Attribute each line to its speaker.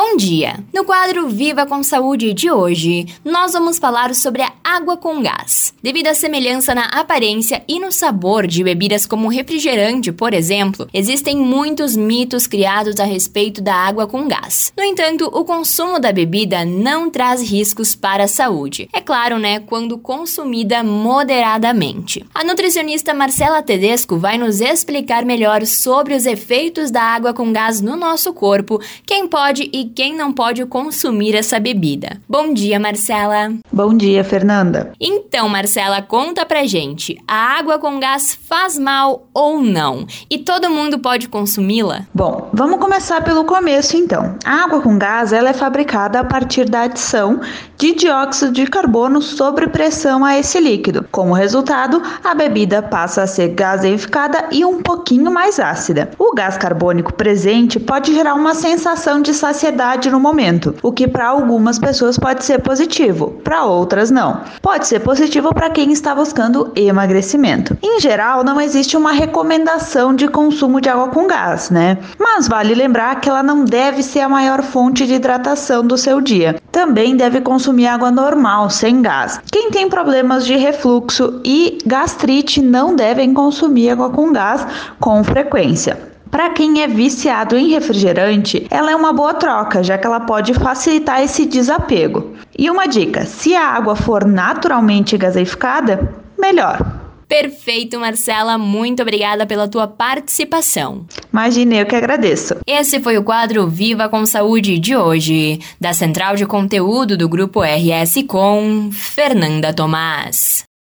Speaker 1: Bom dia! No quadro Viva com Saúde de hoje, nós vamos falar sobre a água com gás. Devido à semelhança na aparência e no sabor de bebidas como refrigerante, por exemplo, existem muitos mitos criados a respeito da água com gás. No entanto, o consumo da bebida não traz riscos para a saúde. É claro, né, quando consumida moderadamente. A nutricionista Marcela Tedesco vai nos explicar melhor sobre os efeitos da água com gás no nosso corpo, quem pode e quem não pode consumir essa bebida. Bom dia, Marcela.
Speaker 2: Bom dia, Fernanda.
Speaker 1: Então, Marcela, conta pra gente: a água com gás faz mal ou não? E todo mundo pode consumi-la?
Speaker 2: Bom, vamos começar pelo começo então. A água com gás ela é fabricada a partir da adição de dióxido de carbono sob pressão a esse líquido. Como resultado, a bebida passa a ser gaseificada e um pouquinho mais ácida. O gás carbônico presente pode gerar uma sensação de saciedade no momento, o que para algumas pessoas pode ser positivo, para outras não. Pode ser positivo para quem está buscando emagrecimento. Em geral, não existe uma recomendação de consumo de água com gás, né? Mas vale lembrar que ela não deve ser a maior fonte de hidratação do seu dia. Também deve consumir água normal, sem gás. Quem tem problemas de refluxo e gastrite não devem consumir água com gás com frequência. Para quem é viciado em refrigerante, ela é uma boa troca, já que ela pode facilitar esse desapego. E uma dica: se a água for naturalmente gaseificada, melhor.
Speaker 1: Perfeito, Marcela. Muito obrigada pela tua participação.
Speaker 2: Imagine, eu que agradeço.
Speaker 1: Esse foi o quadro Viva com Saúde de hoje, da Central de Conteúdo do Grupo RS com Fernanda Tomás.